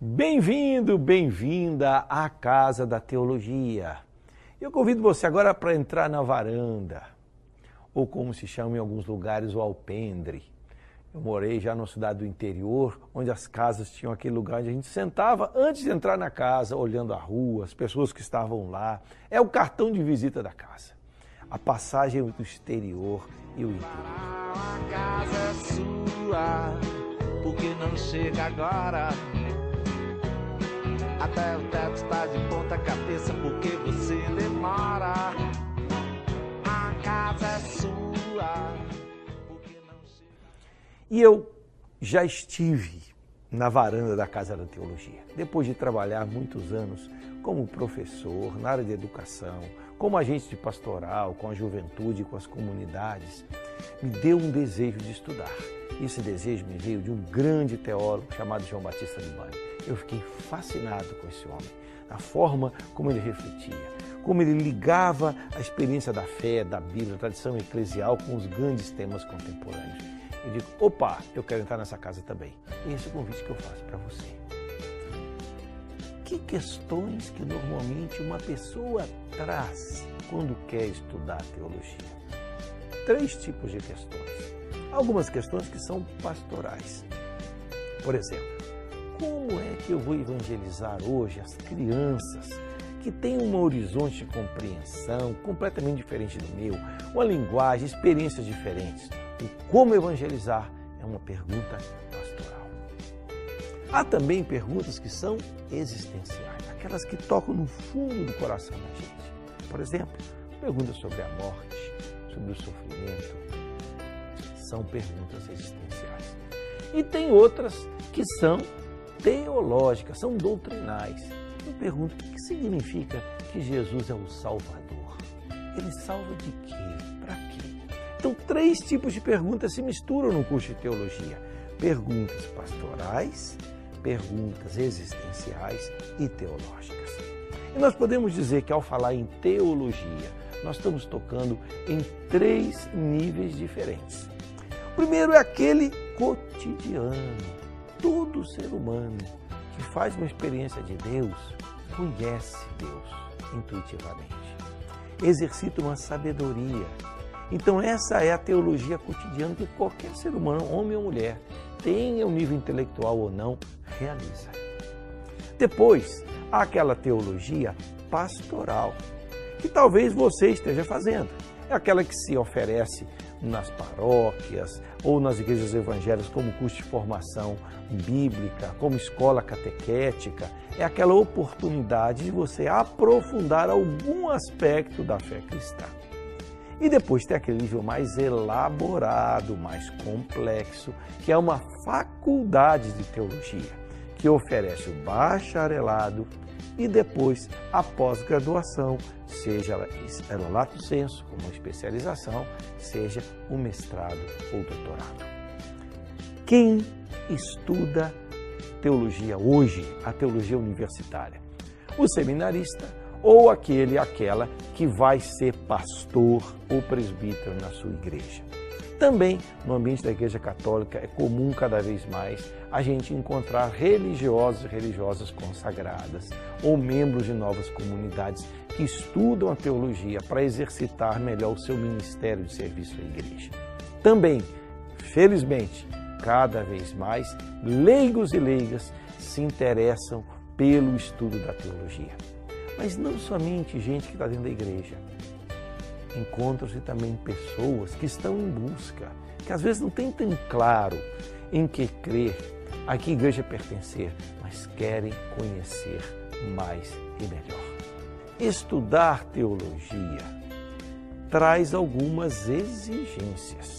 Bem-vindo, bem-vinda à Casa da Teologia. Eu convido você agora para entrar na varanda, ou como se chama em alguns lugares, o alpendre. Eu morei já numa cidade do interior, onde as casas tinham aquele lugar onde a gente sentava antes de entrar na casa, olhando a rua, as pessoas que estavam lá. É o cartão de visita da casa. A passagem do exterior e o interior. A casa é sua, porque não chega agora. Até o teto está de ponta cabeça, porque você demora. A casa é sua. E eu já estive na varanda da Casa da Teologia, depois de trabalhar muitos anos como professor na área de educação, como agente de pastoral, com a juventude, com as comunidades, me deu um desejo de estudar. Esse desejo me veio de um grande teólogo chamado João Batista de Bani. Eu fiquei fascinado com esse homem, a forma como ele refletia, como ele ligava a experiência da fé, da Bíblia, da tradição eclesial com os grandes temas contemporâneos. Eu digo, opa, eu quero entrar nessa casa também. E esse é o convite que eu faço para você. Que questões que normalmente uma pessoa traz quando quer estudar teologia? Três tipos de questões. Algumas questões que são pastorais. Por exemplo, como é que eu vou evangelizar hoje as crianças que têm um horizonte de compreensão completamente diferente do meu, uma linguagem, experiências diferentes? O como evangelizar é uma pergunta pastoral. Há também perguntas que são existenciais, aquelas que tocam no fundo do coração da gente. Por exemplo, perguntas sobre a morte, sobre o sofrimento, são perguntas existenciais. E tem outras que são teológicas, são doutrinais. Eu pergunto, o que significa que Jesus é o Salvador? Ele salva de quê? Para quê? Então, três tipos de perguntas se misturam no curso de teologia: perguntas pastorais, perguntas existenciais e teológicas. E nós podemos dizer que ao falar em teologia, nós estamos tocando em três níveis diferentes. O primeiro é aquele cotidiano. Ser humano que faz uma experiência de Deus conhece Deus intuitivamente, exercita uma sabedoria. Então, essa é a teologia cotidiana que qualquer ser humano, homem ou mulher, tenha um nível intelectual ou não, realiza. Depois, há aquela teologia pastoral, que talvez você esteja fazendo. É aquela que se oferece nas paróquias ou nas igrejas evangélicas como curso de formação bíblica, como escola catequética. É aquela oportunidade de você aprofundar algum aspecto da fé cristã. E depois tem aquele nível mais elaborado, mais complexo, que é uma faculdade de teologia, que oferece o bacharelado e depois a pós-graduação, seja ela lato senso, como especialização, seja o mestrado ou doutorado. Quem estuda teologia hoje, a teologia universitária? O seminarista ou aquele, aquela que vai ser pastor ou presbítero na sua igreja. Também no ambiente da Igreja Católica é comum cada vez mais a gente encontrar religiosos e religiosas consagradas ou membros de novas comunidades que estudam a teologia para exercitar melhor o seu ministério de serviço à igreja. Também, felizmente, cada vez mais leigos e leigas se interessam pelo estudo da teologia. Mas não somente gente que está dentro da igreja encontram-se também pessoas que estão em busca, que às vezes não tem tão claro em que crer, a que igreja pertencer, mas querem conhecer mais e melhor. Estudar teologia traz algumas exigências.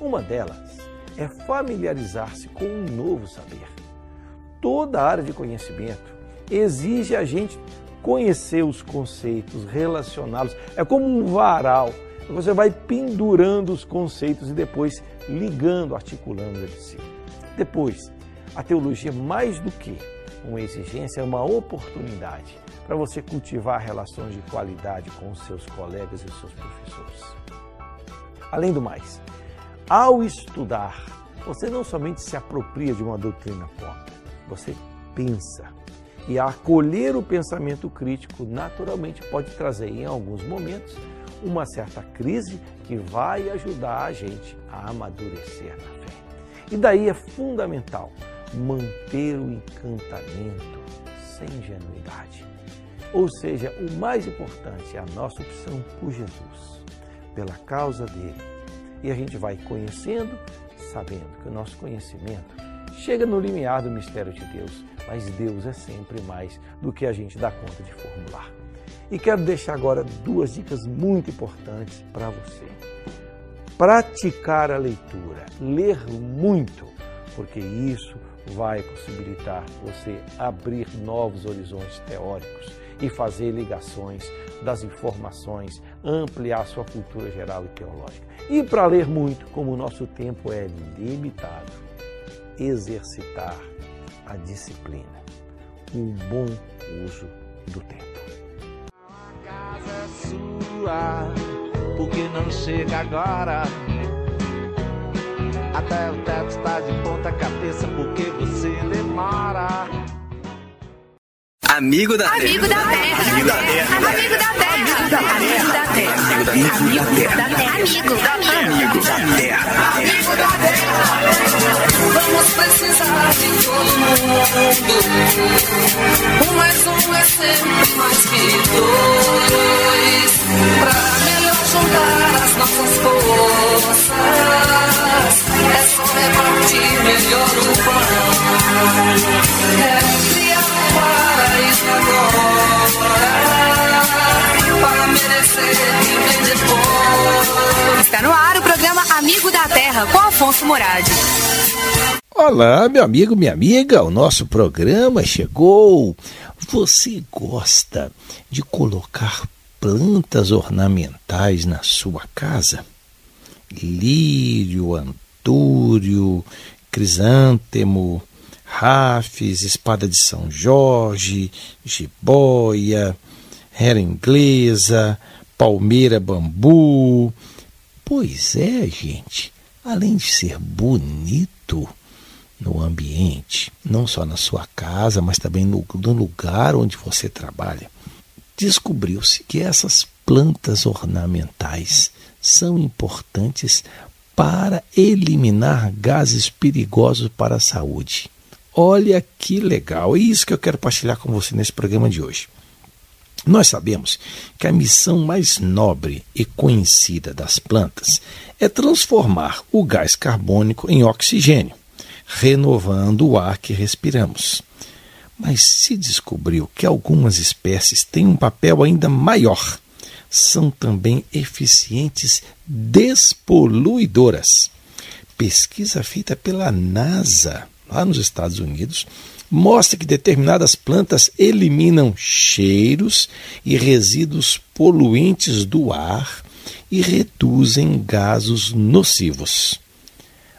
Uma delas é familiarizar-se com um novo saber. Toda área de conhecimento exige a gente conhecer os conceitos, relacioná-los. É como um varal. Você vai pendurando os conceitos e depois ligando, articulando entre si. Depois, a teologia, mais do que uma exigência, é uma oportunidade para você cultivar relações de qualidade com os seus colegas e os seus professores. Além do mais, ao estudar, você não somente se apropria de uma doutrina própria, você pensa. E acolher o pensamento crítico naturalmente pode trazer, em alguns momentos, uma certa crise que vai ajudar a gente a amadurecer na fé. E daí é fundamental manter o encantamento sem ingenuidade. Ou seja, o mais importante é a nossa opção por Jesus, pela causa dele. E a gente vai conhecendo, sabendo que o nosso conhecimento chega no limiar do mistério de Deus, mas Deus é sempre mais do que a gente dá conta de formular. E quero deixar agora duas dicas muito importantes para você. Praticar a leitura, ler muito, porque isso vai possibilitar você abrir novos horizontes teóricos e fazer ligações das informações, ampliar sua cultura geral e teológica. E para ler muito, como o nosso tempo é limitado, exercitar a disciplina, um bom uso do tempo. A casa é sua, porque não chega agora. Até o teto está de ponta cabeça, porque você demora. Amigo da Amigo da terra. Amigo da terra. Amigo da terra. Amigo da terra. Amigo da terra. Amigo da terra. Amigo da terra. Amigo da terra. Vamos precisar de todo mundo. Um mais um é sempre mais que dois. Olá, meu amigo, minha amiga, o nosso programa chegou. Você gosta de colocar plantas ornamentais na sua casa? Lírio, antúrio, crisântemo, rafes, espada de São Jorge, jiboia, hera inglesa, palmeira bambu. Pois é, gente, além de ser bonito no ambiente, não só na sua casa, mas também no, no lugar onde você trabalha, descobriu-se que essas plantas ornamentais são importantes para eliminar gases perigosos para a saúde. Olha que legal! É isso que eu quero partilhar com você nesse programa de hoje. Nós sabemos que a missão mais nobre e conhecida das plantas é transformar o gás carbônico em oxigênio, renovando o ar que respiramos. Mas se descobriu que algumas espécies têm um papel ainda maior. São também eficientes despoluidoras. Pesquisa feita pela NASA, lá nos Estados Unidos, mostra que determinadas plantas eliminam cheiros e resíduos poluentes do ar e reduzem gases nocivos.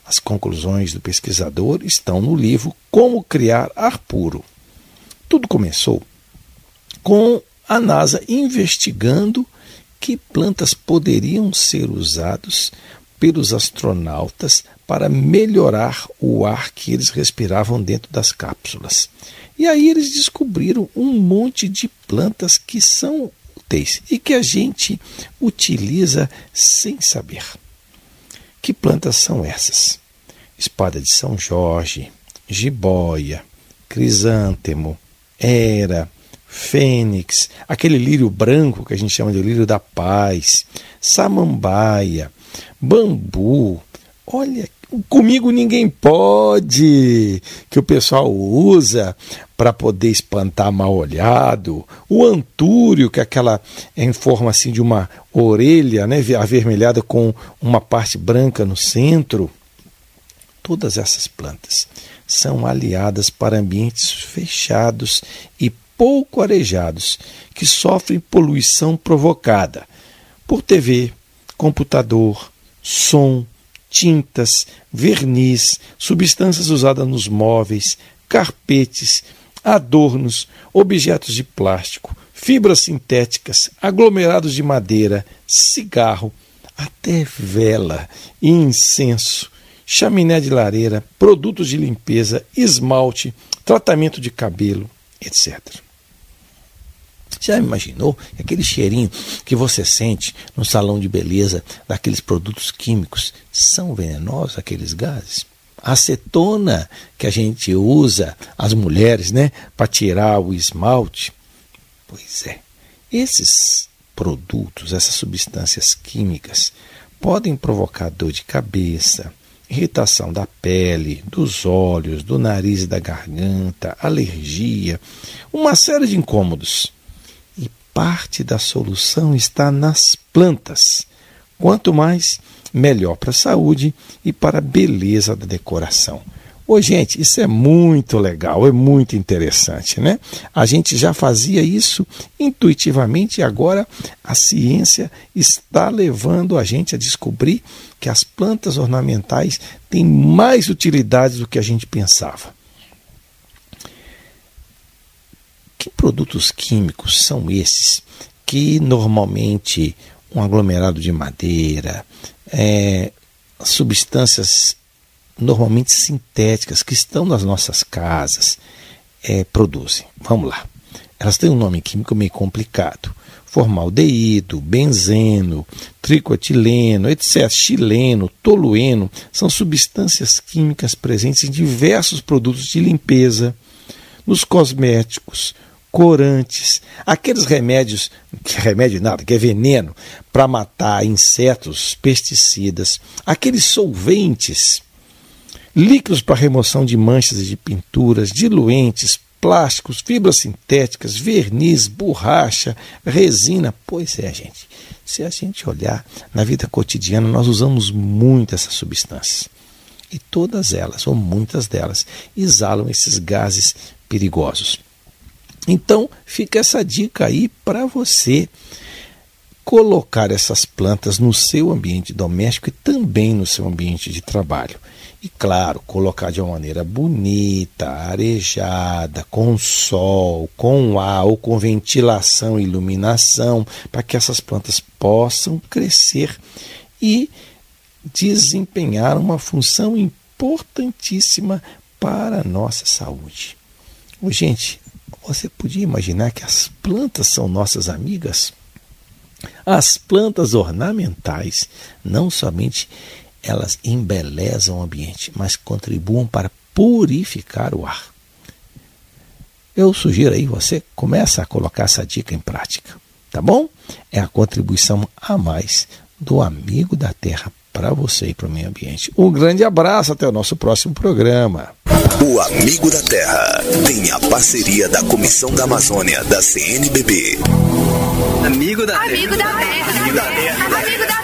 As conclusões do pesquisador estão no livro Como Criar Ar Puro. Tudo começou com a NASA investigando que plantas poderiam ser usadas pelos astronautas para melhorar o ar que eles respiravam dentro das cápsulas. E aí eles descobriram um monte de plantas que são úteis e que a gente utiliza sem saber. Que plantas são essas? Espada de São Jorge, jiboia, crisântemo, era, fênix, aquele lírio branco que a gente chama de lírio da paz, samambaia, bambu. Olha, comigo ninguém pode, que o pessoal usa para poder espantar mal olhado. O antúrio, que é aquela em forma assim de uma orelha, né, avermelhada com uma parte branca no centro. Todas essas plantas são aliadas para ambientes fechados e pouco arejados, que sofrem poluição provocada por TV, computador, som, tintas, verniz, substâncias usadas nos móveis, carpetes, adornos, objetos de plástico, fibras sintéticas, aglomerados de madeira, cigarro, até vela e incenso, chaminé de lareira, produtos de limpeza, esmalte, tratamento de cabelo, etc. Já imaginou aquele cheirinho que você sente no salão de beleza daqueles produtos químicos? São venenosos aqueles gases? A acetona que a gente usa, as mulheres, né, para tirar o esmalte. Pois é, esses produtos, essas substâncias químicas, podem provocar dor de cabeça, irritação da pele, dos olhos, do nariz e da garganta, alergia, uma série de incômodos parte da solução está nas plantas. Quanto mais, melhor para a saúde e para a beleza da decoração. Ô, gente, isso é muito legal, é muito interessante, né? A gente já fazia isso intuitivamente e agora a ciência está levando a gente a descobrir que as plantas ornamentais têm mais utilidades do que a gente pensava. Que produtos químicos são esses que normalmente um aglomerado de madeira, é, substâncias normalmente sintéticas que estão nas nossas casas é, produzem? Vamos lá. Elas têm um nome químico meio complicado. Formaldeído, benzeno, tricotileno, etc., chileno, tolueno, são substâncias químicas presentes em diversos produtos de limpeza, nos cosméticos, corantes, aqueles remédios, que remédio nada, que é veneno, para matar insetos, pesticidas, aqueles solventes, líquidos para remoção de manchas e de pinturas, diluentes, plásticos, fibras sintéticas, verniz, borracha, resina. Pois é, gente. Se a gente olhar na vida cotidiana, nós usamos muito essas substâncias. E todas elas, ou muitas delas, exalam esses gases perigosos. Então, fica essa dica aí para você colocar essas plantas no seu ambiente doméstico e também no seu ambiente de trabalho. E claro, colocar de uma maneira bonita, arejada, com sol, com ar ou com ventilação iluminação, para que essas plantas possam crescer e desempenhar uma função importantíssima para a nossa saúde. Gente, você podia imaginar que as plantas são nossas amigas? As plantas ornamentais não somente elas embelezam o ambiente, mas contribuem para purificar o ar. Eu sugiro aí você começa a colocar essa dica em prática, tá bom? É a contribuição a mais do amigo da terra para você e para o meio ambiente. Um grande abraço, até o nosso próximo programa. O Amigo da Terra tem a parceria da Comissão da Amazônia da CNBB. Amigo da Terra. Amigo da Terra. Amigo da Terra. Amigo da Terra.